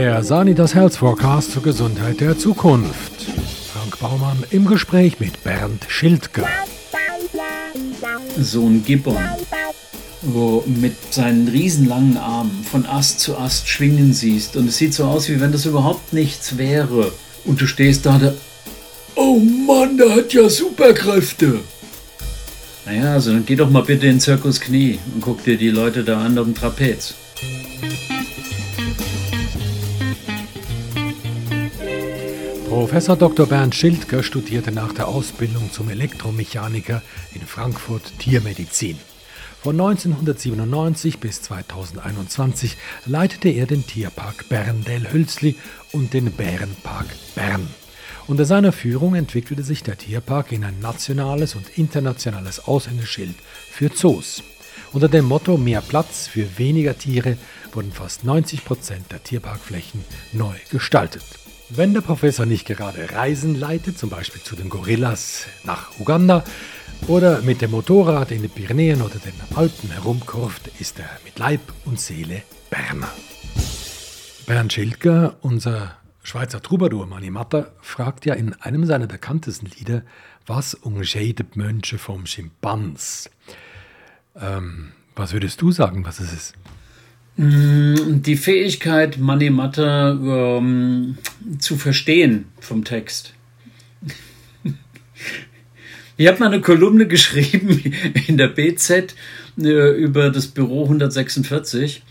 Der Sanitas Health Forecast zur Gesundheit der Zukunft. Frank Baumann im Gespräch mit Bernd Schildke. So ein Gibbon, wo mit seinen riesenlangen Armen von Ast zu Ast schwingen siehst und es sieht so aus, wie wenn das überhaupt nichts wäre. Und du stehst da, da oh Mann, der hat ja Superkräfte. Naja, also dann geh doch mal bitte in den Zirkus Knie und guck dir die Leute da an auf dem Trapez. Professor Dr. Bernd Schildke studierte nach der Ausbildung zum Elektromechaniker in Frankfurt Tiermedizin. Von 1997 bis 2021 leitete er den Tierpark Berndell-Hülsli und den Bärenpark Bern. Unter seiner Führung entwickelte sich der Tierpark in ein nationales und internationales Aushängeschild für Zoos. Unter dem Motto Mehr Platz für weniger Tiere wurden fast 90 Prozent der Tierparkflächen neu gestaltet. Wenn der Professor nicht gerade Reisen leitet, zum Beispiel zu den Gorillas nach Uganda oder mit dem Motorrad in den Pyrenäen oder den Alpen herumkurft, ist er mit Leib und Seele Berner. Bernd Schildger, unser Schweizer Troubadour Mani Matter, fragt ja in einem seiner bekanntesten Lieder, was unterscheidet Mönche vom Schimpans? Ähm, was würdest du sagen, was es ist? Mm, die Fähigkeit, Money Matter ähm, zu verstehen vom Text. Ich habe mal eine Kolumne geschrieben in der BZ äh, über das Büro 146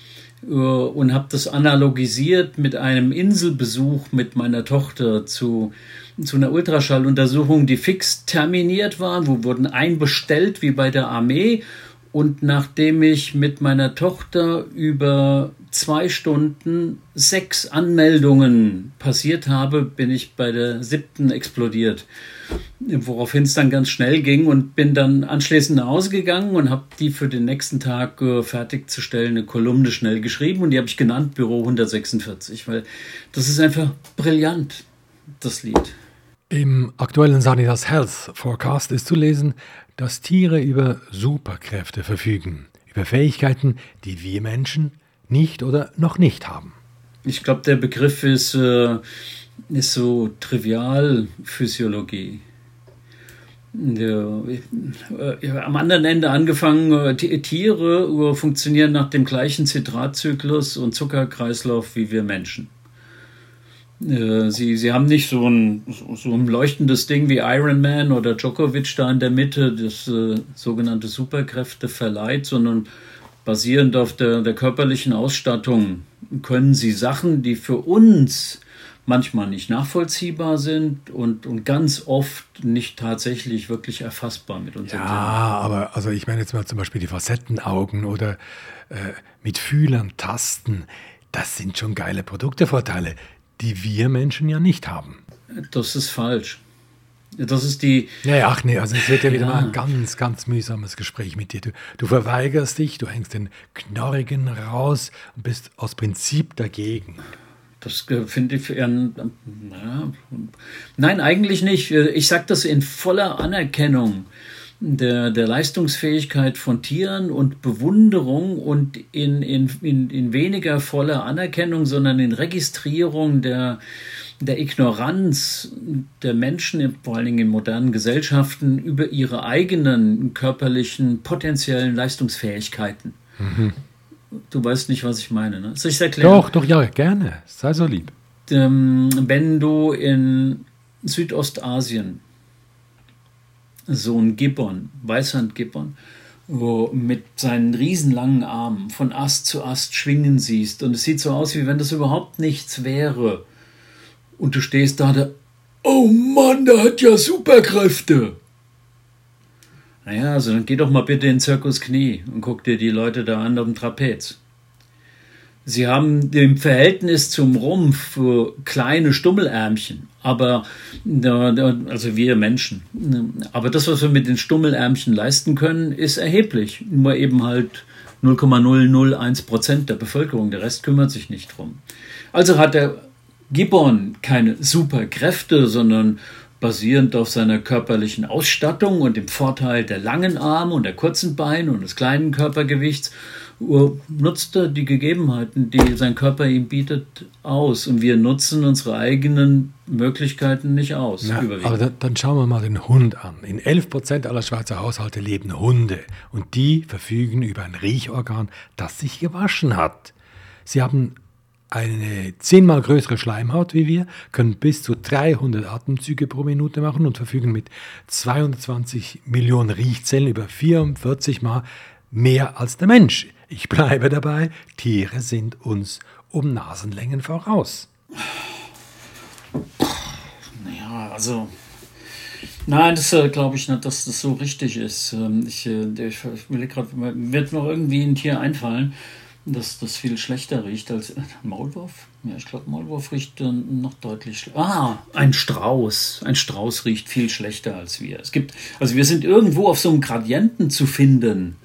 äh, und habe das analogisiert mit einem Inselbesuch mit meiner Tochter zu, zu einer Ultraschalluntersuchung, die fix terminiert war. Wo wurden einbestellt wie bei der Armee und nachdem ich mit meiner Tochter über zwei Stunden sechs Anmeldungen passiert habe, bin ich bei der siebten explodiert. Woraufhin es dann ganz schnell ging und bin dann anschließend nach Hause gegangen und habe die für den nächsten Tag äh, fertigzustellende Kolumne schnell geschrieben und die habe ich genannt Büro 146, weil das ist einfach brillant, das Lied. Im aktuellen Sanitas Health Forecast ist zu lesen, dass Tiere über Superkräfte verfügen, über Fähigkeiten, die wir Menschen nicht oder noch nicht haben. Ich glaube, der Begriff ist, äh, ist so Trivialphysiologie. Ja, äh, am anderen Ende angefangen, äh, Tiere funktionieren nach dem gleichen Zitratzyklus und Zuckerkreislauf wie wir Menschen. Äh, sie, sie haben nicht so ein, so ein leuchtendes Ding wie Iron Man oder Djokovic da in der Mitte, das äh, sogenannte Superkräfte verleiht, sondern basierend auf der, der körperlichen Ausstattung können sie Sachen, die für uns manchmal nicht nachvollziehbar sind und, und ganz oft nicht tatsächlich wirklich erfassbar mit uns. Ja, Sinn. aber also ich meine jetzt mal zum Beispiel die Facettenaugen oder äh, mit Fühlern tasten. Das sind schon geile Produktevorteile die wir Menschen ja nicht haben. Das ist falsch. Das ist die. Ja, ach nee, also es wird ja wieder ja. mal ein ganz, ganz mühsames Gespräch mit dir. Du, du verweigerst dich, du hängst den Knorrigen raus und bist aus Prinzip dagegen. Das finde ich eher. Ja, nein, eigentlich nicht. Ich sage das in voller Anerkennung der, der Leistungsfähigkeit von Tieren und Bewunderung und in, in, in, in weniger voller Anerkennung, sondern in Registrierung der, der Ignoranz der Menschen, vor allen Dingen in modernen Gesellschaften, über ihre eigenen körperlichen potenziellen Leistungsfähigkeiten. Mhm. Du weißt nicht, was ich meine. Ne? Soll ich es erklären? Doch, doch, ja, gerne. Sei so lieb. Ähm, wenn du in Südostasien so ein Gibbon, Weißhandgibbon, wo mit seinen riesenlangen Armen von Ast zu Ast schwingen siehst und es sieht so aus, wie wenn das überhaupt nichts wäre. Und du stehst da, da oh Mann, der hat ja Superkräfte. Naja, also dann geh doch mal bitte in Zirkus Knie und guck dir die Leute da an auf dem Trapez. Sie haben im Verhältnis zum Rumpf kleine Stummelärmchen, aber also wir Menschen. Aber das, was wir mit den Stummelärmchen leisten können, ist erheblich. Nur eben halt 0,001 Prozent der Bevölkerung. Der Rest kümmert sich nicht drum. Also hat der Gibbon keine Superkräfte, sondern basierend auf seiner körperlichen Ausstattung und dem Vorteil der langen Arme und der kurzen Beine und des kleinen Körpergewichts nutzt er die Gegebenheiten, die sein Körper ihm bietet, aus. Und wir nutzen unsere eigenen Möglichkeiten nicht aus. Ja, aber dann, dann, schauen wir mal den Hund an. In 11 Prozent aller Schweizer Haushalte leben Hunde. Und die verfügen über ein Riechorgan, das sich gewaschen hat. Sie haben eine zehnmal größere Schleimhaut wie wir, können bis zu 300 Atemzüge pro Minute machen und verfügen mit 220 Millionen Riechzellen über 44 Mal mehr als der Mensch. Ich bleibe dabei, Tiere sind uns um Nasenlängen voraus. Naja, also. Nein, das äh, glaube ich nicht, dass das so richtig ist. Ähm, ich, äh, ich will gerade, wird noch irgendwie ein Tier einfallen, dass das viel schlechter riecht als äh, Maulwurf. Ja, ich glaube, Maulwurf riecht noch deutlich schlechter. Ah, ein Strauß. Ein Strauß riecht viel schlechter als wir. Es gibt, also wir sind irgendwo auf so einem Gradienten zu finden.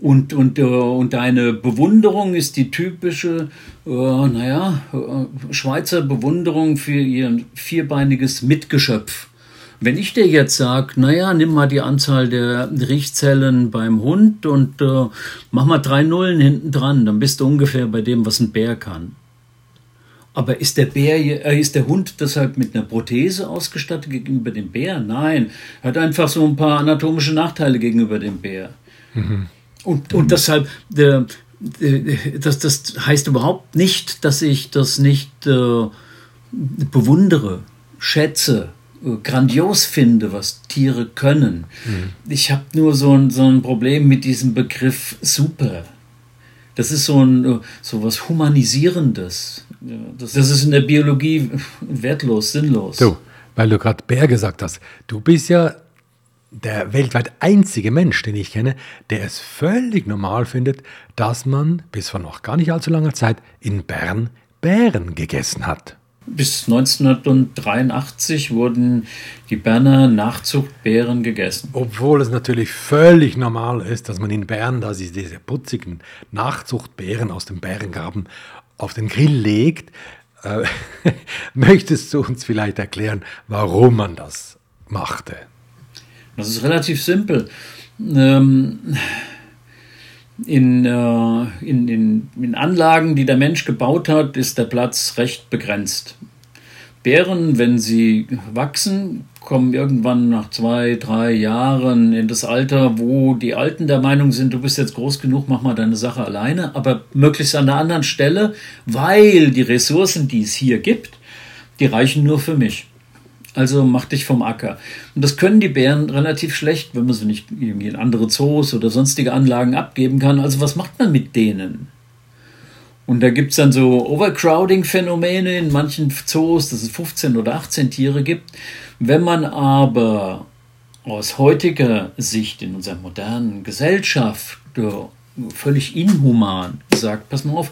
Und, und, äh, und deine Bewunderung ist die typische, äh, naja, äh, Schweizer Bewunderung für ihr vierbeiniges Mitgeschöpf. Wenn ich dir jetzt sage, naja, nimm mal die Anzahl der Riechzellen beim Hund und äh, mach mal drei Nullen hinten dran, dann bist du ungefähr bei dem, was ein Bär kann. Aber ist der Bär, äh, ist der Hund deshalb mit einer Prothese ausgestattet gegenüber dem Bär? Nein, er hat einfach so ein paar anatomische Nachteile gegenüber dem Bär. Mhm. Und, und deshalb, äh, das, das heißt überhaupt nicht, dass ich das nicht äh, bewundere, schätze, äh, grandios finde, was Tiere können. Mhm. Ich habe nur so ein, so ein Problem mit diesem Begriff super. Das ist so, ein, äh, so was Humanisierendes. Das, das ist in der Biologie wertlos, sinnlos. Du, weil du gerade Bär gesagt hast, du bist ja der weltweit einzige Mensch, den ich kenne, der es völlig normal findet, dass man bis vor noch gar nicht allzu langer Zeit in Bern Bären gegessen hat. Bis 1983 wurden die Berner Nachzuchtbären gegessen. Obwohl es natürlich völlig normal ist, dass man in Bern, da sie diese putzigen Nachzuchtbären aus dem Bärengraben auf den Grill legt, äh, möchtest du uns vielleicht erklären, warum man das machte? Das ist relativ simpel. Ähm, in, äh, in, in, in Anlagen, die der Mensch gebaut hat, ist der Platz recht begrenzt. Bären, wenn sie wachsen, kommen irgendwann nach zwei, drei Jahren in das Alter, wo die Alten der Meinung sind, du bist jetzt groß genug, mach mal deine Sache alleine, aber möglichst an einer anderen Stelle, weil die Ressourcen, die es hier gibt, die reichen nur für mich. Also mach dich vom Acker. Und das können die Bären relativ schlecht, wenn man sie nicht irgendwie in andere Zoos oder sonstige Anlagen abgeben kann. Also was macht man mit denen? Und da gibt es dann so Overcrowding-Phänomene in manchen Zoos, dass es 15 oder 18 Tiere gibt. Wenn man aber aus heutiger Sicht in unserer modernen Gesellschaft völlig inhuman sagt, pass mal auf,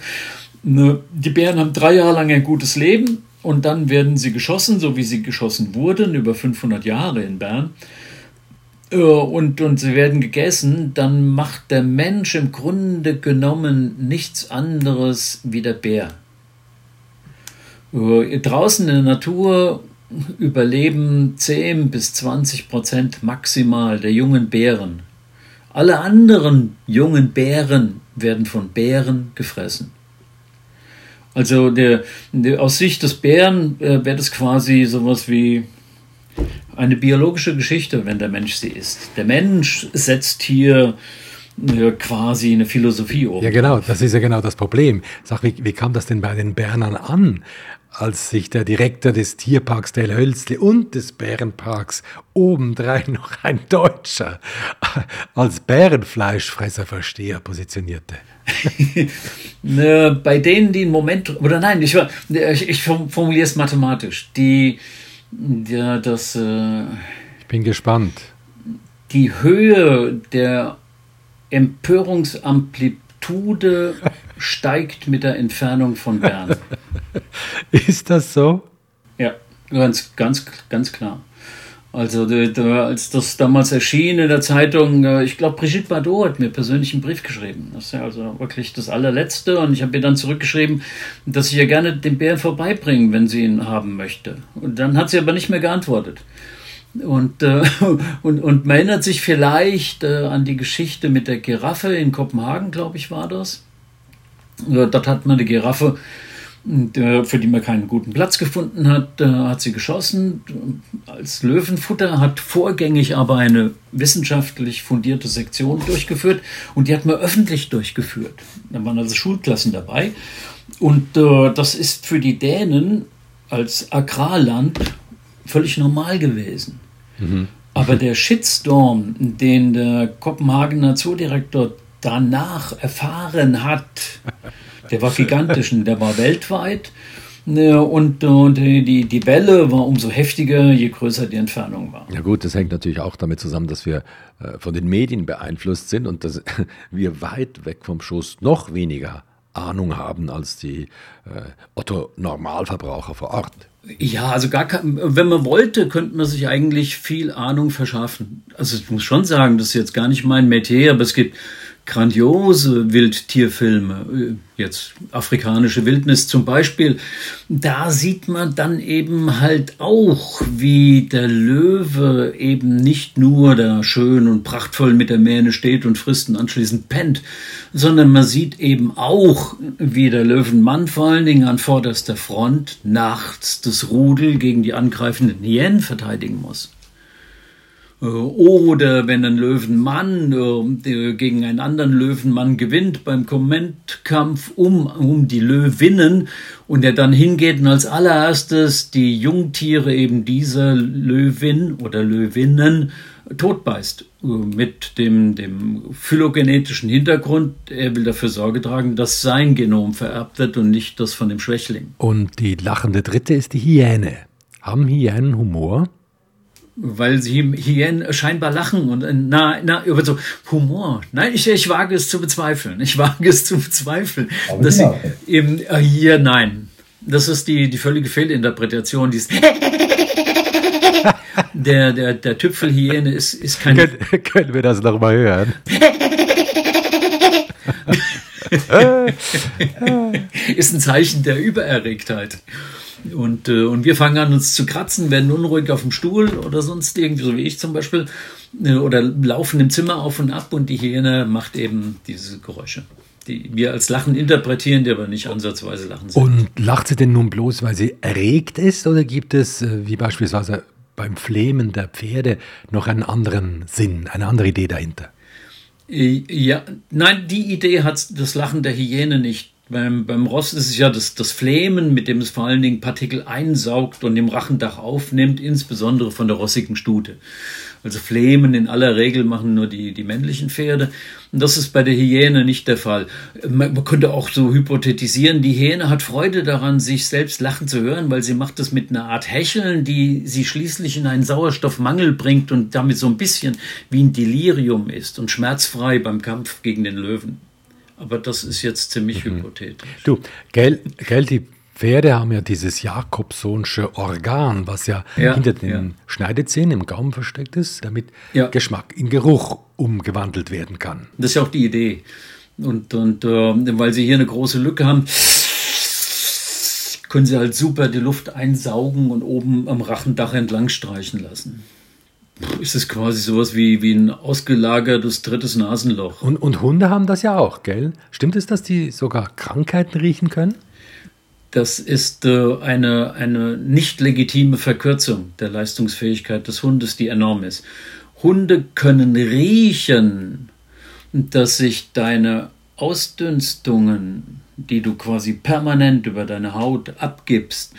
ne, die Bären haben drei Jahre lang ein gutes Leben, und dann werden sie geschossen, so wie sie geschossen wurden, über 500 Jahre in Bern. Äh, und, und sie werden gegessen, dann macht der Mensch im Grunde genommen nichts anderes wie der Bär. Äh, draußen in der Natur überleben 10 bis 20 Prozent maximal der jungen Bären. Alle anderen jungen Bären werden von Bären gefressen. Also der, der, aus Sicht des Bären äh, wäre das quasi sowas wie eine biologische Geschichte, wenn der Mensch sie isst. Der Mensch setzt hier äh, quasi eine Philosophie um. Ja, genau, das ist ja genau das Problem. Sag, wie, wie kam das denn bei den Bernern an? als sich der Direktor des Tierparks Del Hölzli und des Bärenparks obendrein noch ein Deutscher als Bärenfleischfresserversteher positionierte. Ne, bei denen, die im Moment, oder nein, ich, ich, ich formuliere es mathematisch, die, ja, das. Äh, ich bin gespannt. Die Höhe der Empörungsamplitude steigt mit der Entfernung von Bern. Ist das so? Ja, ganz, ganz, ganz klar. Also als das damals erschien in der Zeitung, äh, ich glaube, Brigitte Bardot hat mir persönlich einen Brief geschrieben. Das ist ja also wirklich das allerletzte. Und ich habe ihr dann zurückgeschrieben, dass ich ihr gerne den Bären vorbeibringen, wenn sie ihn haben möchte. Und dann hat sie aber nicht mehr geantwortet. Und, äh, und, und man erinnert sich vielleicht äh, an die Geschichte mit der Giraffe in Kopenhagen, glaube ich, war das Dort hat man eine Giraffe für die man keinen guten Platz gefunden hat, hat sie geschossen als Löwenfutter, hat vorgängig aber eine wissenschaftlich fundierte Sektion durchgeführt und die hat man öffentlich durchgeführt. Da waren also Schulklassen dabei und äh, das ist für die Dänen als Agrarland völlig normal gewesen. Mhm. Aber der Shitstorm, den der Kopenhagener Zoodirektor danach erfahren hat, der war gigantisch und der war weltweit. Ne, und, und die, die Welle war umso heftiger, je größer die Entfernung war. Ja gut, das hängt natürlich auch damit zusammen, dass wir äh, von den Medien beeinflusst sind und dass wir weit weg vom Schuss noch weniger Ahnung haben als die äh, Otto-Normalverbraucher vor Ort. Ja, also gar kein, wenn man wollte, könnte man sich eigentlich viel Ahnung verschaffen. Also ich muss schon sagen, das ist jetzt gar nicht mein Metier, aber es gibt grandiose Wildtierfilme, jetzt afrikanische Wildnis zum Beispiel, da sieht man dann eben halt auch, wie der Löwe eben nicht nur da schön und prachtvoll mit der Mähne steht und frisst und anschließend pennt, sondern man sieht eben auch, wie der Löwenmann vor allen Dingen an vorderster Front nachts das Rudel gegen die angreifenden Hyänen verteidigen muss. Äh, oder wenn ein Löwenmann äh, gegen einen anderen Löwenmann gewinnt beim Kommentkampf um, um die Löwinnen und er dann hingeht und als allererstes die Jungtiere eben dieser Löwin oder Löwinnen totbeißt. Äh, mit dem, dem phylogenetischen Hintergrund, er will dafür Sorge tragen, dass sein Genom vererbt wird und nicht das von dem Schwächling. Und die lachende Dritte ist die Hyäne. Haben Hyänen Humor? Weil sie Hyänen scheinbar lachen und na, na, über so Humor. Nein, ich, ich wage es zu bezweifeln. Ich wage es zu bezweifeln. Aber dass sie eben äh, hier, nein. Das ist die, die völlige Fehlinterpretation. Dies der, der, der Tüpfelhyäne ist, ist kein. Können, können wir das nochmal hören? ist ein Zeichen der Übererregtheit. Und, äh, und wir fangen an, uns zu kratzen, werden unruhig auf dem Stuhl oder sonst irgendwie, so wie ich zum Beispiel, äh, oder laufen im Zimmer auf und ab und die Hyäne macht eben diese Geräusche, die wir als Lachen interpretieren, die aber nicht ansatzweise Lachen sind. Und lacht sie denn nun bloß, weil sie erregt ist oder gibt es, äh, wie beispielsweise beim Flehmen der Pferde, noch einen anderen Sinn, eine andere Idee dahinter? Äh, ja, nein, die Idee hat das Lachen der Hyäne nicht. Beim, beim Rost ist es ja das, das Flemen, mit dem es vor allen Dingen Partikel einsaugt und im Rachendach aufnimmt, insbesondere von der rossigen Stute. Also Flemen in aller Regel machen nur die, die männlichen Pferde. Und das ist bei der Hyäne nicht der Fall. Man, man könnte auch so hypothetisieren, die Hyäne hat Freude daran, sich selbst lachen zu hören, weil sie macht das mit einer Art Hecheln, die sie schließlich in einen Sauerstoffmangel bringt und damit so ein bisschen wie ein Delirium ist und schmerzfrei beim Kampf gegen den Löwen. Aber das ist jetzt ziemlich mhm. hypothetisch. Du, gell, gell, die Pferde haben ja dieses Jakobsonsche Organ, was ja, ja hinter den ja. Schneidezähnen im Gaumen versteckt ist, damit ja. Geschmack in Geruch umgewandelt werden kann. Das ist ja auch die Idee. Und, und äh, weil sie hier eine große Lücke haben, können sie halt super die Luft einsaugen und oben am Rachendach entlang streichen lassen ist es quasi sowas wie, wie ein ausgelagertes drittes Nasenloch. Und, und Hunde haben das ja auch, gell? Stimmt es, dass die sogar Krankheiten riechen können? Das ist äh, eine, eine nicht legitime Verkürzung der Leistungsfähigkeit des Hundes, die enorm ist. Hunde können riechen, dass sich deine Ausdünstungen, die du quasi permanent über deine Haut abgibst,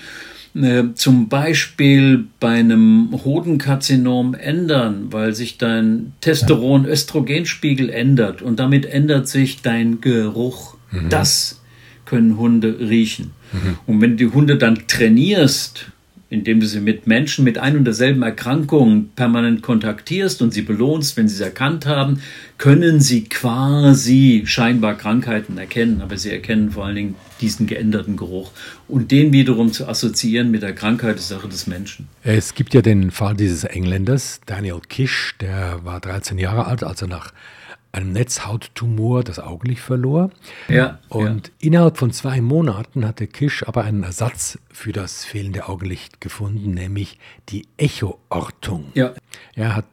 zum Beispiel bei einem Hodenkarzinom ändern, weil sich dein Testosteron-Östrogenspiegel ändert und damit ändert sich dein Geruch. Mhm. Das können Hunde riechen. Mhm. Und wenn du die Hunde dann trainierst, indem du sie mit Menschen mit ein und derselben Erkrankung permanent kontaktierst und sie belohnst, wenn sie es erkannt haben, können sie quasi scheinbar Krankheiten erkennen, aber sie erkennen vor allen Dingen diesen geänderten Geruch. Und den wiederum zu assoziieren mit der Krankheit ist Sache des Menschen. Es gibt ja den Fall dieses Engländers, Daniel Kish, der war 13 Jahre alt, als er nach einem Netzhauttumor das Augenlicht verlor. Ja, und ja. innerhalb von zwei Monaten hatte Kisch aber einen Ersatz für das fehlende Augenlicht gefunden, nämlich die Echoortung. Ja. Er hat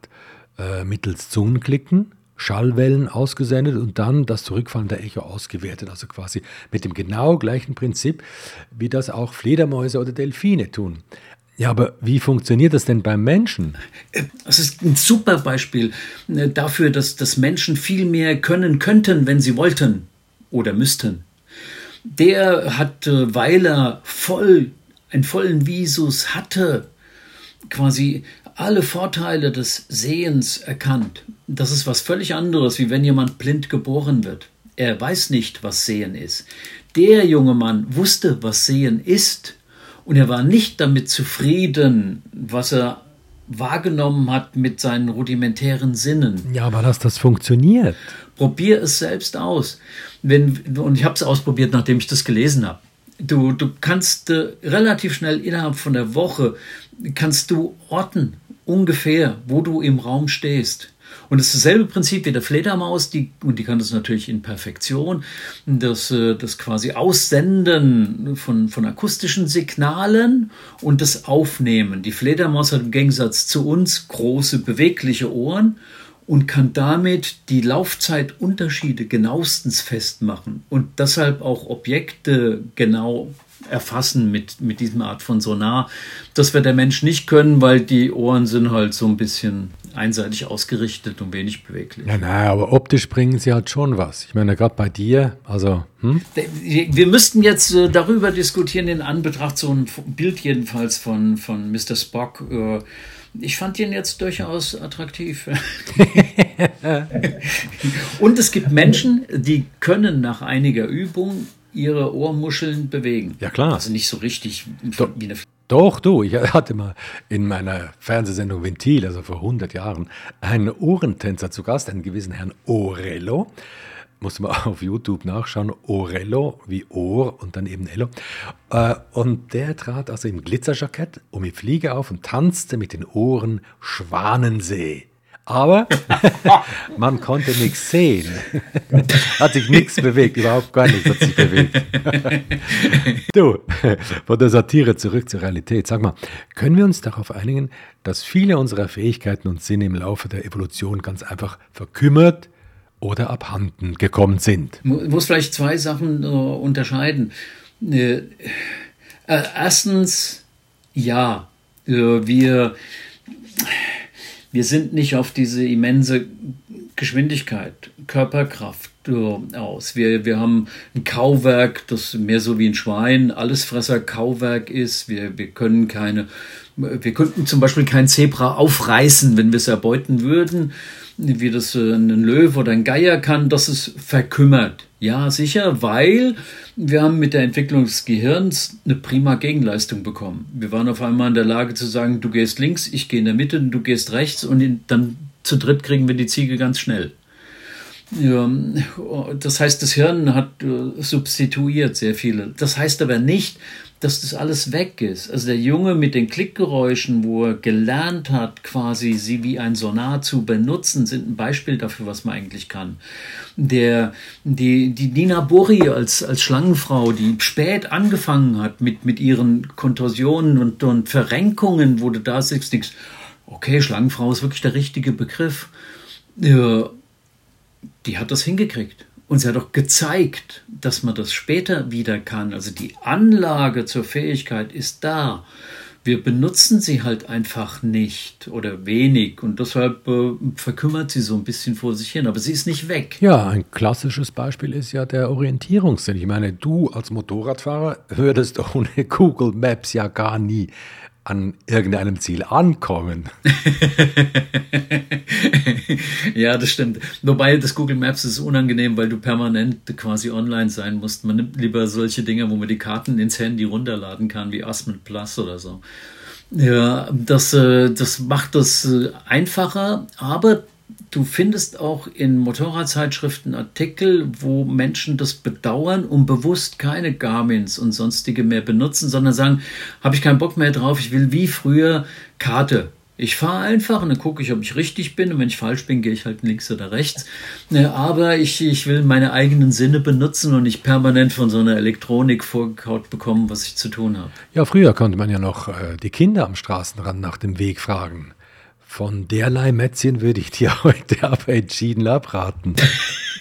äh, mittels Zungenklicken Schallwellen ausgesendet und dann das zurückfallende Echo ausgewertet. Also quasi mit dem genau gleichen Prinzip, wie das auch Fledermäuse oder Delfine tun. Ja, aber wie funktioniert das denn beim Menschen? Das ist ein super Beispiel äh, dafür, dass, dass Menschen viel mehr können könnten, wenn sie wollten oder müssten. Der hat, weil er voll, einen vollen Visus hatte, quasi alle Vorteile des Sehens erkannt. Das ist was völlig anderes, wie wenn jemand blind geboren wird. Er weiß nicht, was Sehen ist. Der junge Mann wusste, was Sehen ist und er war nicht damit zufrieden, was er wahrgenommen hat mit seinen rudimentären Sinnen. Ja, aber dass das funktioniert. Probier es selbst aus. Wenn, und ich habe es ausprobiert, nachdem ich das gelesen habe. Du, du kannst äh, relativ schnell innerhalb von der Woche kannst du orten, ungefähr, wo du im Raum stehst. Und es ist dasselbe Prinzip wie der Fledermaus, die, und die kann das natürlich in Perfektion, das, äh, das quasi Aussenden von, von akustischen Signalen und das Aufnehmen. Die Fledermaus hat im Gegensatz zu uns große bewegliche Ohren und kann damit die Laufzeitunterschiede genauestens festmachen und deshalb auch Objekte genau erfassen mit, mit diesem Art von Sonar. Das wird der Mensch nicht können, weil die Ohren sind halt so ein bisschen einseitig ausgerichtet und wenig beweglich. Ja, naja, aber optisch bringen sie halt schon was. Ich meine, gerade bei dir, also. Hm? Wir müssten jetzt äh, darüber diskutieren, in Anbetracht so ein Bild jedenfalls von, von Mr. Spock. Äh, ich fand ihn jetzt durchaus attraktiv. und es gibt Menschen, die können nach einiger Übung ihre Ohrmuscheln bewegen. Ja, klar. Also nicht so richtig wie eine. Doch, du, ich hatte mal in meiner Fernsehsendung Ventil, also vor 100 Jahren, einen Ohrentänzer zu Gast, einen gewissen Herrn Orello. Musste man auf YouTube nachschauen, Orello wie Ohr und dann eben Ello. Äh, und der trat also im Glitzerjackett und mit Fliege auf und tanzte mit den Ohren Schwanensee. Aber man konnte nichts sehen. hat sich nichts bewegt, überhaupt gar nichts hat sich bewegt. du, von der Satire zurück zur Realität. Sag mal, können wir uns darauf einigen, dass viele unserer Fähigkeiten und Sinne im Laufe der Evolution ganz einfach verkümmert oder abhanden gekommen sind? Muss vielleicht zwei Sachen äh, unterscheiden. Äh, äh erstens, ja, wir wir sind nicht auf diese immense Geschwindigkeit, Körperkraft äh, aus. Wir, wir haben ein Kauwerk, das mehr so wie ein Schwein, Allesfresser Kauwerk ist. Wir, wir können keine, wir könnten zum Beispiel kein Zebra aufreißen, wenn wir es erbeuten würden wie das äh, ein Löwe oder ein Geier kann, das ist verkümmert. Ja, sicher, weil wir haben mit der Entwicklung des Gehirns eine prima Gegenleistung bekommen. Wir waren auf einmal in der Lage zu sagen, du gehst links, ich gehe in der Mitte, du gehst rechts und dann zu dritt kriegen wir die Ziege ganz schnell. Ja, das heißt, das Hirn hat äh, substituiert sehr viele. Das heißt aber nicht, dass das alles weg ist. Also der Junge mit den Klickgeräuschen, wo er gelernt hat, quasi sie wie ein Sonar zu benutzen, sind ein Beispiel dafür, was man eigentlich kann. Der, die, die Nina Bori als, als Schlangenfrau, die spät angefangen hat mit, mit ihren Kontorsionen und, und Verrenkungen, wo du da sitzt, denkst, okay, Schlangenfrau ist wirklich der richtige Begriff. Ja, die hat das hingekriegt. Sie hat auch gezeigt, dass man das später wieder kann. Also die Anlage zur Fähigkeit ist da. Wir benutzen sie halt einfach nicht oder wenig und deshalb äh, verkümmert sie so ein bisschen vor sich hin, aber sie ist nicht weg. Ja, ein klassisches Beispiel ist ja der Orientierungssinn. Ich meine, du als Motorradfahrer würdest ohne Google Maps ja gar nie an irgendeinem Ziel ankommen. ja, das stimmt. Wobei das Google Maps ist unangenehm, weil du permanent quasi online sein musst. Man nimmt lieber solche Dinge, wo man die Karten ins Handy runterladen kann, wie Aspen Plus oder so. Ja, das, äh, das macht das äh, einfacher, aber Du findest auch in Motorradzeitschriften Artikel, wo Menschen das bedauern und bewusst keine Garmins und sonstige mehr benutzen, sondern sagen, habe ich keinen Bock mehr drauf, ich will wie früher Karte. Ich fahre einfach und dann gucke ich, ob ich richtig bin und wenn ich falsch bin, gehe ich halt links oder rechts. Aber ich, ich will meine eigenen Sinne benutzen und nicht permanent von so einer Elektronik vorgekaut bekommen, was ich zu tun habe. Ja, früher konnte man ja noch äh, die Kinder am Straßenrand nach dem Weg fragen Von derlei Mätzchen würde ich dir heute aber entschieden abraten.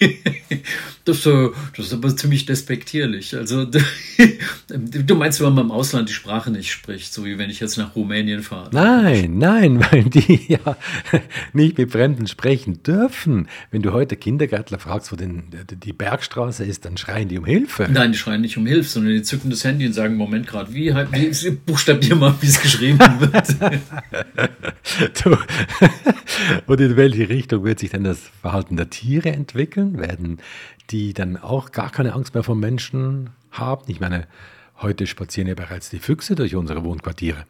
Das, äh, das, ist aber ziemlich despektierlich. Also du meinst, wenn man im Ausland die Sprache nicht spricht, so wie wenn ich jetzt nach Rumänien fahre. Nein, nein, weil die ja nicht mit Fremden sprechen dürfen. Wenn du heute Kindergärtler fragst, wo denn die Bergstraße ist, dann schreien die um Hilfe. Nein, die schreien nicht um Hilfe, sondern die zücken das Handy und sagen, Moment gerade, wie, wie buchstabier mal, wie es geschrieben wird. du, und in welche Richtung wird sich denn das Verhalten der Tiere entwickeln? Werden die dann auch gar keine Angst mehr vor Menschen haben. Ich meine, heute spazieren ja bereits die Füchse durch unsere Wohnquartiere.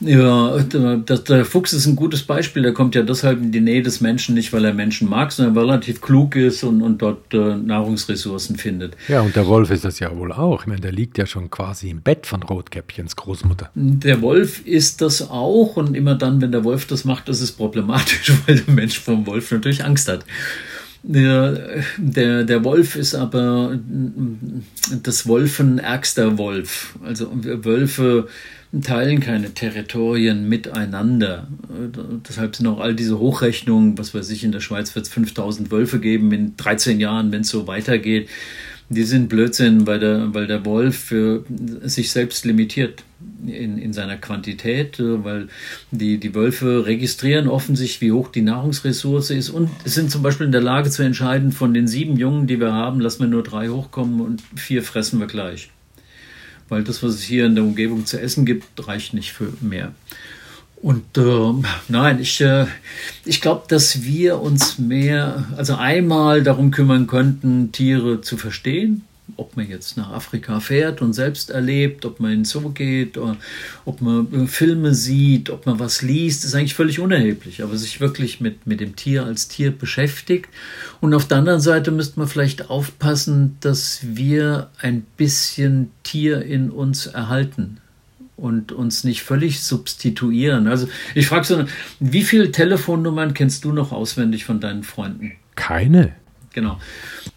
Ja, das, der Fuchs ist ein gutes Beispiel. Der kommt ja deshalb in die Nähe des Menschen, nicht weil er Menschen mag, sondern weil er relativ klug ist und, und dort äh, Nahrungsressourcen findet. Ja, und der Wolf ist das ja wohl auch. Ich meine, der liegt ja schon quasi im Bett von Rotkäppchens Großmutter. Der Wolf ist das auch und immer dann, wenn der Wolf das macht, ist es problematisch, weil der Mensch vom Wolf natürlich Angst hat. Der, der, der Wolf ist aber das Wolfen ärgster Wolf. Also Wölfe teilen keine Territorien miteinander. Deshalb sind auch all diese Hochrechnungen, was weiß ich, in der Schweiz wird es 5000 Wölfe geben in 13 Jahren, wenn es so weitergeht. Die sind Blödsinn, weil der, weil der Wolf für sich selbst limitiert in, in seiner Quantität, äh, weil die, die Wölfe registrieren offensichtlich, wie hoch die Nahrungsressource ist und sind zum Beispiel in der Lage zu entscheiden, von den sieben Jungen, die wir haben, lassen wir nur drei hochkommen und vier fressen wir gleich. Weil das, was es hier in der Umgebung zu essen gibt, reicht nicht für mehr. Und äh, nein, ich, äh, ich glaube, dass wir uns mehr, also einmal darum kümmern könnten, Tiere zu verstehen, ob man jetzt nach Afrika fährt und selbst erlebt, ob man in Zoo geht, oder ob man äh, Filme sieht, ob man was liest, ist eigentlich völlig unerheblich. Aber sich wirklich mit, mit dem Tier als Tier beschäftigt. Und auf der anderen Seite müsste man vielleicht aufpassen, dass wir ein bisschen Tier in uns erhalten und uns nicht völlig substituieren. Also ich frage so, wie viele Telefonnummern kennst du noch auswendig von deinen Freunden? Keine. Genau.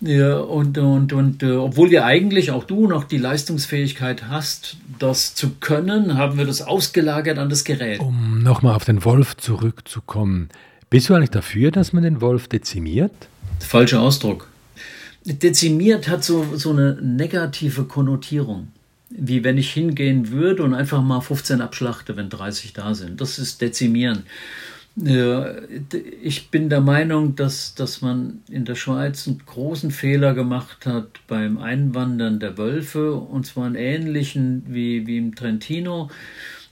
Ja, und und, und äh, obwohl wir eigentlich, auch du, noch die Leistungsfähigkeit hast, das zu können, haben wir das ausgelagert an das Gerät. Um nochmal auf den Wolf zurückzukommen. Bist du eigentlich dafür, dass man den Wolf dezimiert? Falscher Ausdruck. Dezimiert hat so, so eine negative Konnotierung. Wie wenn ich hingehen würde und einfach mal 15 abschlachte, wenn 30 da sind. Das ist dezimieren. Ich bin der Meinung, dass, dass man in der Schweiz einen großen Fehler gemacht hat beim Einwandern der Wölfe, und zwar einen ähnlichen wie, wie im Trentino,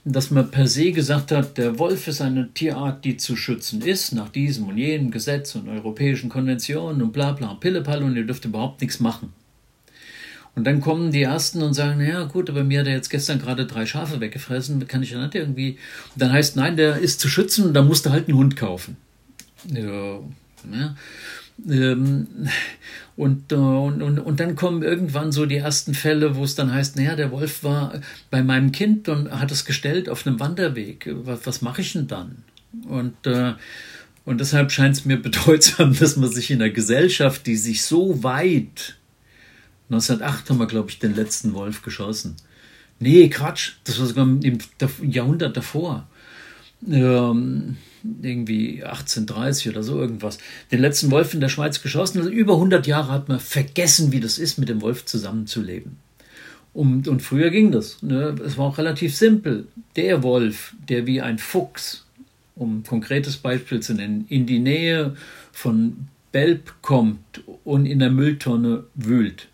dass man per se gesagt hat, der Wolf ist eine Tierart, die zu schützen ist, nach diesem und jenem Gesetz und europäischen Konventionen und bla bla, Pillepalle und ihr dürft überhaupt nichts machen. Und dann kommen die Ersten und sagen, naja gut, aber mir hat er jetzt gestern gerade drei Schafe weggefressen, kann ich dann nicht irgendwie... Und dann heißt, nein, der ist zu schützen und da musst du halt einen Hund kaufen. Ja, ja. Ähm, und, und, und, und dann kommen irgendwann so die ersten Fälle, wo es dann heißt, naja, der Wolf war bei meinem Kind und hat es gestellt auf einem Wanderweg. Was, was mache ich denn dann? Und, äh, und deshalb scheint es mir bedeutsam, dass man sich in einer Gesellschaft, die sich so weit 1908 haben wir, glaube ich, den letzten Wolf geschossen. Nee, Quatsch, das war sogar im Jahrhundert davor. Ähm, irgendwie 1830 oder so irgendwas. Den letzten Wolf in der Schweiz geschossen. Also über 100 Jahre hat man vergessen, wie das ist, mit dem Wolf zusammenzuleben. Und, und früher ging das. Ne? Es war auch relativ simpel. Der Wolf, der wie ein Fuchs, um ein konkretes Beispiel zu nennen, in die Nähe von Belp kommt und in der Mülltonne wühlt,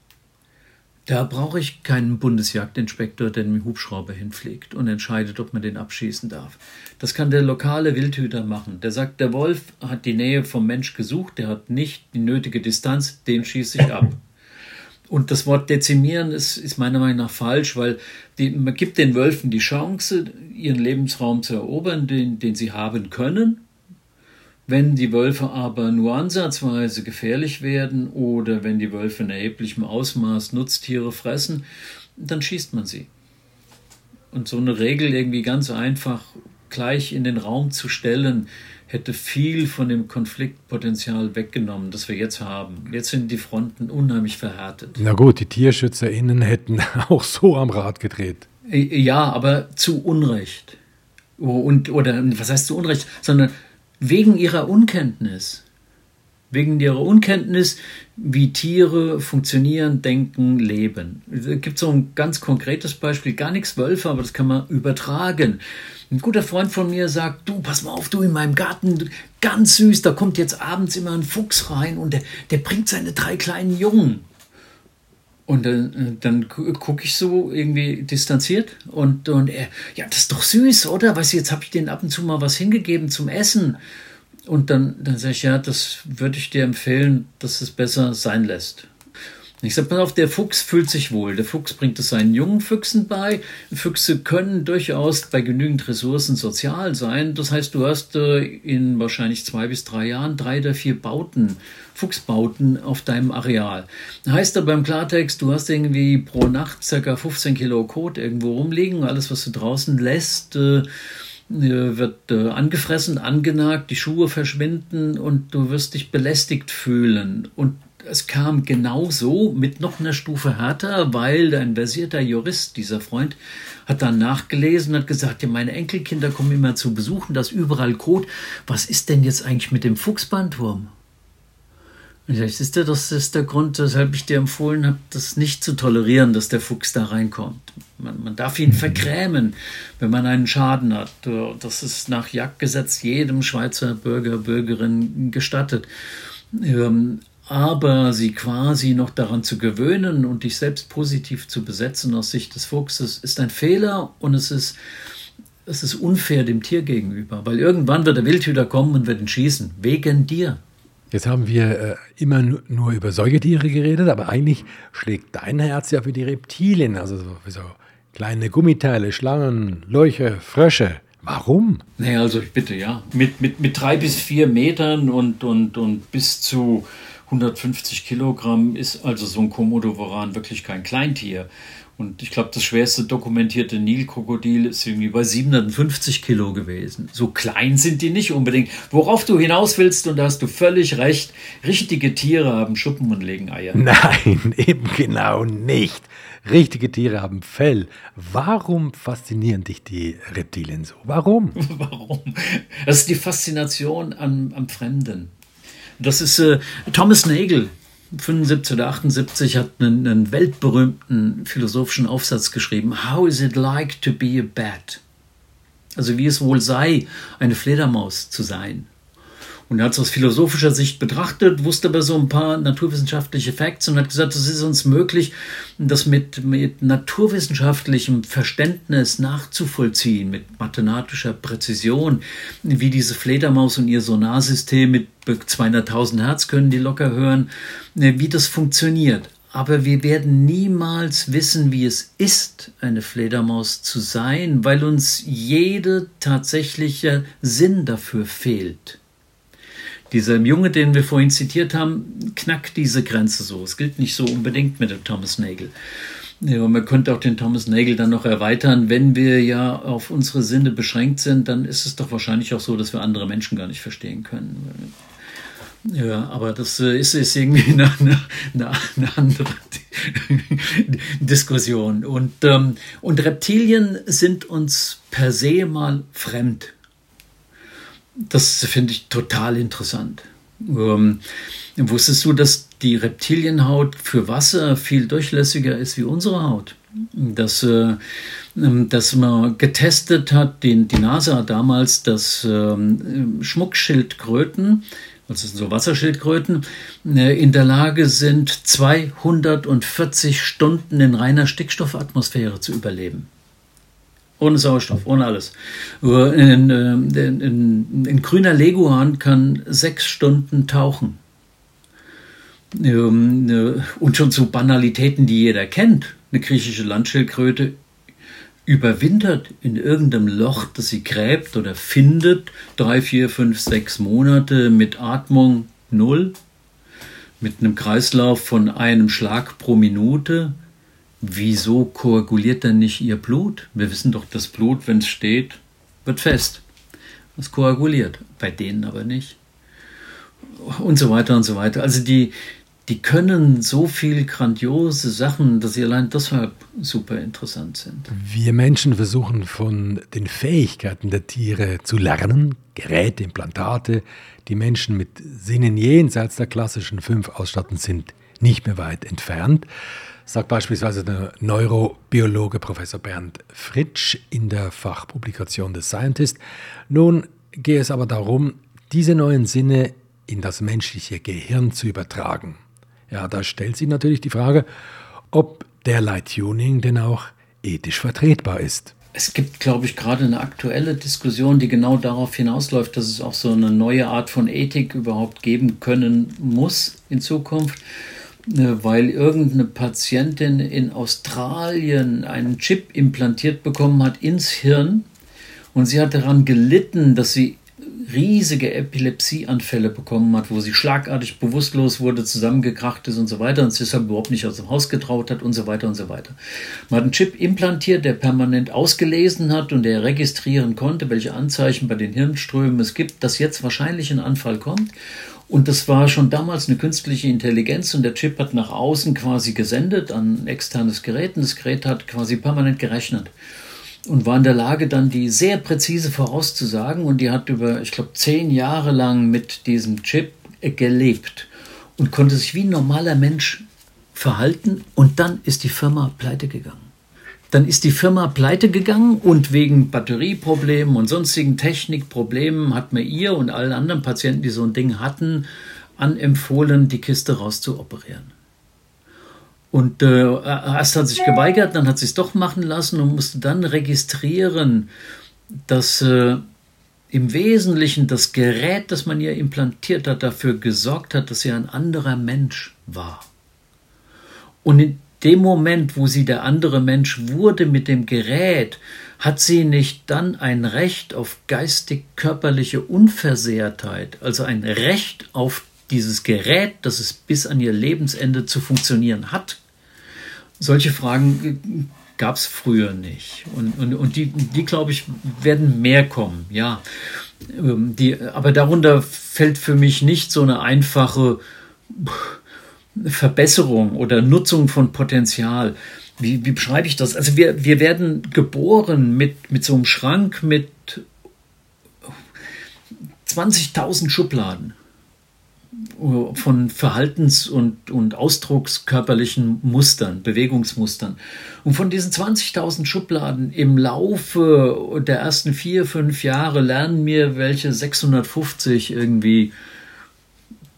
da brauche ich keinen Bundesjagdinspektor, der den Hubschrauber hinfliegt und entscheidet, ob man den abschießen darf. Das kann der lokale Wildhüter machen. Der sagt, der Wolf hat die Nähe vom Mensch gesucht, der hat nicht die nötige Distanz, den schieße ich ab. Und das Wort dezimieren ist, ist meiner Meinung nach falsch, weil die, man gibt den Wölfen die Chance, ihren Lebensraum zu erobern, den, den sie haben können. Wenn die Wölfe aber nur ansatzweise gefährlich werden oder wenn die Wölfe in erheblichem Ausmaß Nutztiere fressen, dann schießt man sie. Und so eine Regel irgendwie ganz einfach gleich in den Raum zu stellen, hätte viel von dem Konfliktpotenzial weggenommen, das wir jetzt haben. Jetzt sind die Fronten unheimlich verhärtet. Na gut, die TierschützerInnen hätten auch so am Rad gedreht. Ja, aber zu Unrecht. Und, oder was heißt zu Unrecht, sondern wegen ihrer Unkenntnis. Wegen ihrer Unkenntnis, wie Tiere funktionieren, denken, leben. Es gibt so ein ganz konkretes Beispiel, gar nichts Wölfe, aber das kann man übertragen. Ein guter Freund von mir sagt, du, pass mal auf, du in meinem Garten, ganz süß, da kommt jetzt abends immer ein Fuchs rein und der, der bringt seine drei kleinen Jungen. Und dann, äh, dann gucke ich so irgendwie distanziert und, und er, ja, das ist doch süß, oder? Weißt du, jetzt habe ich denen ab und zu mal was hingegeben zum Essen. Und dann, dann sage ich, ja, das würde ich dir empfehlen, dass es besser sein lässt. Ich sage mal auf, der Fuchs fühlt sich wohl. Der Fuchs bringt es seinen jungen Füchsen bei. Füchse können durchaus bei genügend Ressourcen sozial sein. Das heißt, du hast äh, in wahrscheinlich zwei bis drei Jahren drei oder vier Bauten, Fuchsbauten auf deinem Areal. Heißt aber im Klartext, du hast irgendwie pro Nacht circa 15 Kilo Kot irgendwo rumliegen. Alles, was du draußen lässt, äh, wird äh, angefressen, angenagt, die Schuhe verschwinden und du wirst dich belästigt fühlen. Und es kam genauso mit noch einer Stufe härter, weil ein versierter Jurist, dieser Freund, hat dann nachgelesen hat gesagt, ja, meine Enkelkinder kommen immer zu besuchen, das überall Kot. Was ist denn jetzt eigentlich mit dem Fuchsbandwurm? Und ich siehst du, das ist der Grund, weshalb ich dir empfohlen habe, das nicht zu tolerieren, dass der Fuchs da reinkommt. Man, man darf ihn vergrämen, wenn man einen Schaden hat. Das ist nach Jagdgesetz jedem Schweizer Bürger, Bürgerin gestattet. Ähm, aber sie quasi noch daran zu gewöhnen und dich selbst positiv zu besetzen aus Sicht des Fuchses, ist ein Fehler und es ist, es ist unfair dem Tier gegenüber, weil irgendwann wird der Wildhüter kommen und wird ihn schießen, wegen dir. Jetzt haben wir äh, immer nur über Säugetiere geredet, aber eigentlich schlägt dein Herz ja für die Reptilien, also so, so kleine Gummiteile, Schlangen, Leuche, Frösche. Warum? Naja, also bitte, ja. Mit, mit, mit drei bis vier Metern und, und, und bis zu 150 Kilogramm ist also so ein Komodo-Varan wirklich kein Kleintier. Und ich glaube, das schwerste dokumentierte Nilkrokodil ist irgendwie bei 750 Kilo gewesen. So klein sind die nicht unbedingt. Worauf du hinaus willst, und da hast du völlig recht, richtige Tiere haben Schuppen und legen Eier. Nein, eben genau nicht. Richtige Tiere haben Fell. Warum faszinieren dich die Reptilien so? Warum? Warum? Das ist die Faszination am, am Fremden. Das ist äh, Thomas Nagel, 75 oder 78, hat einen, einen, weltberühmten philosophischen Aufsatz geschrieben. How is it like to be a bat? Also wie es wohl sei, eine Fledermaus zu sein. Und er hat es aus philosophischer Sicht betrachtet, wusste aber so ein paar naturwissenschaftliche Facts und hat gesagt, es ist uns möglich, das mit, mit naturwissenschaftlichem Verständnis nachzuvollziehen, mit mathematischer Präzision, wie diese Fledermaus und ihr Sonarsystem mit 200.000 Hertz können die locker hören, wie das funktioniert. Aber wir werden niemals wissen, wie es ist, eine Fledermaus zu sein, weil uns jede tatsächliche Sinn dafür fehlt. Dieser Junge, den wir vorhin zitiert haben, knackt diese Grenze so. Es gilt nicht so unbedingt mit dem Thomas Nagel. Ja, man könnte auch den Thomas Nagel dann noch erweitern. Wenn wir ja auf unsere Sinne beschränkt sind, dann ist es doch wahrscheinlich auch so, dass wir andere Menschen gar nicht verstehen können. Ja, aber das äh, ist, ist irgendwie eine, eine, eine andere Diskussion. Und, ähm, und Reptilien sind uns per se mal fremd. Das finde ich total interessant. Ähm, wusstest du, dass die Reptilienhaut für Wasser viel durchlässiger ist wie unsere Haut? Dass, äh, ähm, dass man getestet hat, den, die NASA damals, dass ähm, Schmuckschildkröten, also so Wasserschildkröten, äh, in der Lage sind, 240 Stunden in reiner Stickstoffatmosphäre zu überleben. Ohne Sauerstoff, ohne alles. In, in, in, in grüner Leguan kann sechs Stunden tauchen. Ähm, äh, und schon zu Banalitäten, die jeder kennt. Eine griechische Landschildkröte überwintert in irgendeinem Loch, das sie gräbt oder findet, drei, vier, fünf, sechs Monate mit Atmung null, mit einem Kreislauf von einem Schlag pro Minute, wieso koaguliert denn nicht ihr Blut? Wir wissen doch, das Blut, wenn es steht, wird fest. Das koaguliert, bei denen aber nicht. Und so weiter und so weiter. Also die, die können so viel grandiose Sachen, dass sie allein deshalb super interessant sind. Wir Menschen versuchen von den Fähigkeiten der Tiere zu lernen, Geräte, Implantate, die Menschen mit Sinnen jenseits der klassischen fünf ausstatten, sind nicht mehr weit entfernt, sagt beispielsweise der Neurobiologe Professor Bernd Fritsch in der Fachpublikation des Scientist. Nun gehe es aber darum, diese neuen Sinne in das menschliche Gehirn zu übertragen. Ja, da stellt sich natürlich die Frage, ob derlei Tuning denn auch ethisch vertretbar ist. Es gibt, glaube ich, gerade eine aktuelle Diskussion, die genau darauf hinausläuft, dass es auch so eine neue Art von Ethik überhaupt geben können muss in Zukunft, weil irgendeine Patientin in Australien einen Chip implantiert bekommen hat ins Hirn und sie hat daran gelitten, dass sie riesige Epilepsieanfälle bekommen hat, wo sie schlagartig bewusstlos wurde, zusammengekracht ist und so weiter und sich deshalb überhaupt nicht aus dem Haus getraut hat und so weiter und so weiter. Man hat einen Chip implantiert, der permanent ausgelesen hat und der registrieren konnte, welche Anzeichen bei den Hirnströmen es gibt, dass jetzt wahrscheinlich ein Anfall kommt. Und das war schon damals eine künstliche Intelligenz und der Chip hat nach außen quasi gesendet an externes Gerät und das Gerät hat quasi permanent gerechnet und war in der Lage, dann die sehr präzise vorauszusagen. Und die hat über, ich glaube, zehn Jahre lang mit diesem Chip gelebt und konnte sich wie ein normaler Mensch verhalten. Und dann ist die Firma pleite gegangen. Dann ist die Firma pleite gegangen und wegen Batterieproblemen und sonstigen Technikproblemen hat mir ihr und allen anderen Patienten, die so ein Ding hatten, anempfohlen, die Kiste rauszuoperieren. Und äh, erst hat sich geweigert, dann hat sie es doch machen lassen und musste dann registrieren, dass äh, im Wesentlichen das Gerät, das man ihr implantiert hat, dafür gesorgt hat, dass sie ein anderer Mensch war. Und in dem Moment, wo sie der andere Mensch wurde mit dem Gerät, hat sie nicht dann ein Recht auf geistig-körperliche Unversehrtheit, also ein Recht auf dieses Gerät, das es bis an ihr Lebensende zu funktionieren hat? Solche Fragen gab es früher nicht. Und, und, und die, die glaube ich, werden mehr kommen, ja. Ähm, die, aber darunter fällt für mich nicht so eine einfache Verbesserung oder Nutzung von Potenzial. Wie, wie beschreibe ich das? Also wir, wir werden geboren mit, mit so einem Schrank mit 20.000 Schubladen von Verhaltens- und, und ausdruckskörperlichen Mustern, Bewegungsmustern. Und von diesen 20.000 Schubladen im Laufe der ersten vier, fünf Jahre lernen wir, welche 650 irgendwie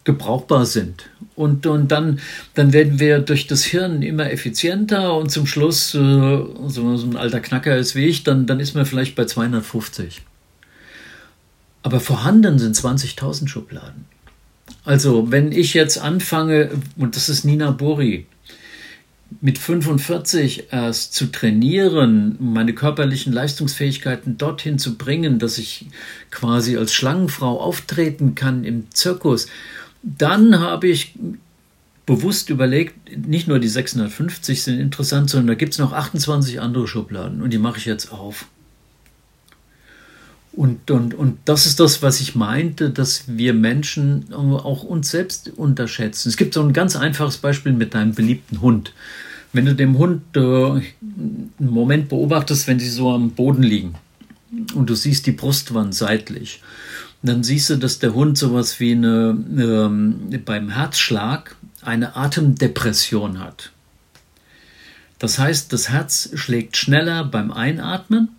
gebrauchbar sind. Und, und dann, dann werden wir durch das Hirn immer effizienter und zum Schluss, äh, so, ein alter Knacker ist wie ich, dann, dann ist man vielleicht bei 250. Aber vorhanden sind 20.000 Schubladen. Also, wenn ich jetzt anfange, und das ist Nina Buri, mit 45 erst zu trainieren, meine körperlichen Leistungsfähigkeiten dorthin zu bringen, dass ich quasi als Schlangenfrau auftreten kann im Zirkus, dann habe ich bewusst überlegt, nicht nur die 650 sind interessant, sondern da gibt es noch 28 andere Schubladen und die mache ich jetzt auf. Und, und, und das ist das, was ich meinte, dass wir Menschen auch uns selbst unterschätzen. Es gibt so ein ganz einfaches Beispiel mit deinem beliebten Hund. Wenn du dem Hund äh, einen Moment beobachtest, wenn sie so am Boden liegen und du siehst die Brustwand seitlich, dann siehst du, dass der Hund sowas wie eine, äh, beim Herzschlag eine Atemdepression hat. Das heißt, das Herz schlägt schneller beim Einatmen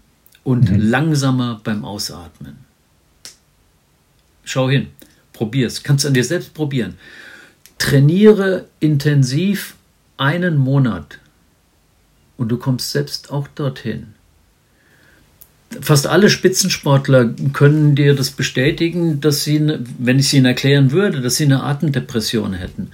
und mhm. langsamer beim Ausatmen. Schau hin, probier's, kannst an dir selbst probieren. Trainiere intensiv einen Monat und du kommst selbst auch dorthin. Fast alle Spitzensportler können dir das bestätigen, dass sie, wenn ich es ihnen erklären würde, dass sie eine Atemdepression hätten.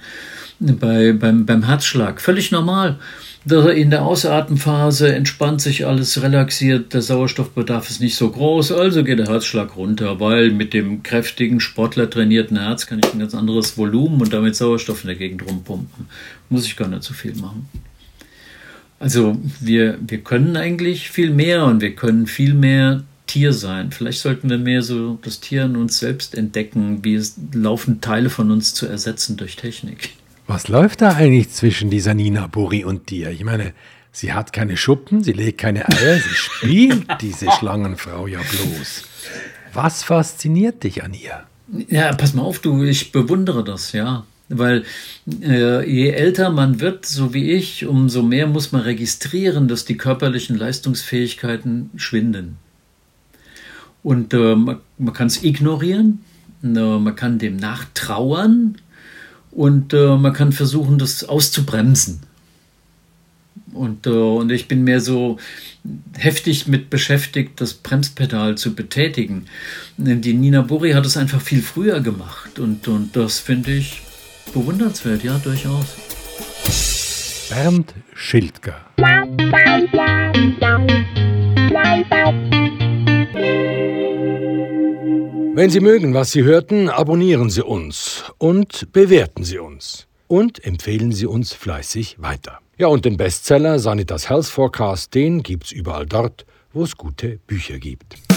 Bei, beim, beim Herzschlag. Völlig normal. In der Ausatmenphase entspannt sich alles, relaxiert, der Sauerstoffbedarf ist nicht so groß, also geht der Herzschlag runter, weil mit dem kräftigen, Sportler trainierten Herz kann ich ein ganz anderes Volumen und damit Sauerstoff in der Gegend rumpumpen. Muss ich gar nicht so viel machen. Also wir, wir können eigentlich viel mehr und wir können viel mehr Tier sein. Vielleicht sollten wir mehr so das Tier in uns selbst entdecken, wie es laufen Teile von uns zu ersetzen durch Technik. Was läuft da eigentlich zwischen dieser Nina Buri und dir? Ich meine, sie hat keine Schuppen, sie legt keine Eier, sie spielt diese Schlangenfrau ja bloß. Was fasziniert dich an ihr? Ja, pass mal auf, du, ich bewundere das, ja. Weil äh, je älter man wird, so wie ich, umso mehr muss man registrieren, dass die körperlichen Leistungsfähigkeiten schwinden. Und äh, man, man kann es ignorieren, äh, man kann dem nachtrauern und äh, man kann versuchen, das auszubremsen. Und, äh, und ich bin mehr so heftig mit beschäftigt, das Bremspedal zu betätigen. Die Nina Buri hat es einfach viel früher gemacht und, und das finde ich bewundernswert, ja, durchaus. Bernd Schildger. Wenn Sie mögen, was Sie hörten, abonnieren Sie uns und bewerten Sie uns. Und empfehlen Sie uns fleißig weiter. Ja, und den Bestseller Sanitas Health Forecast, den gibt's überall dort, wo es gute Bücher gibt.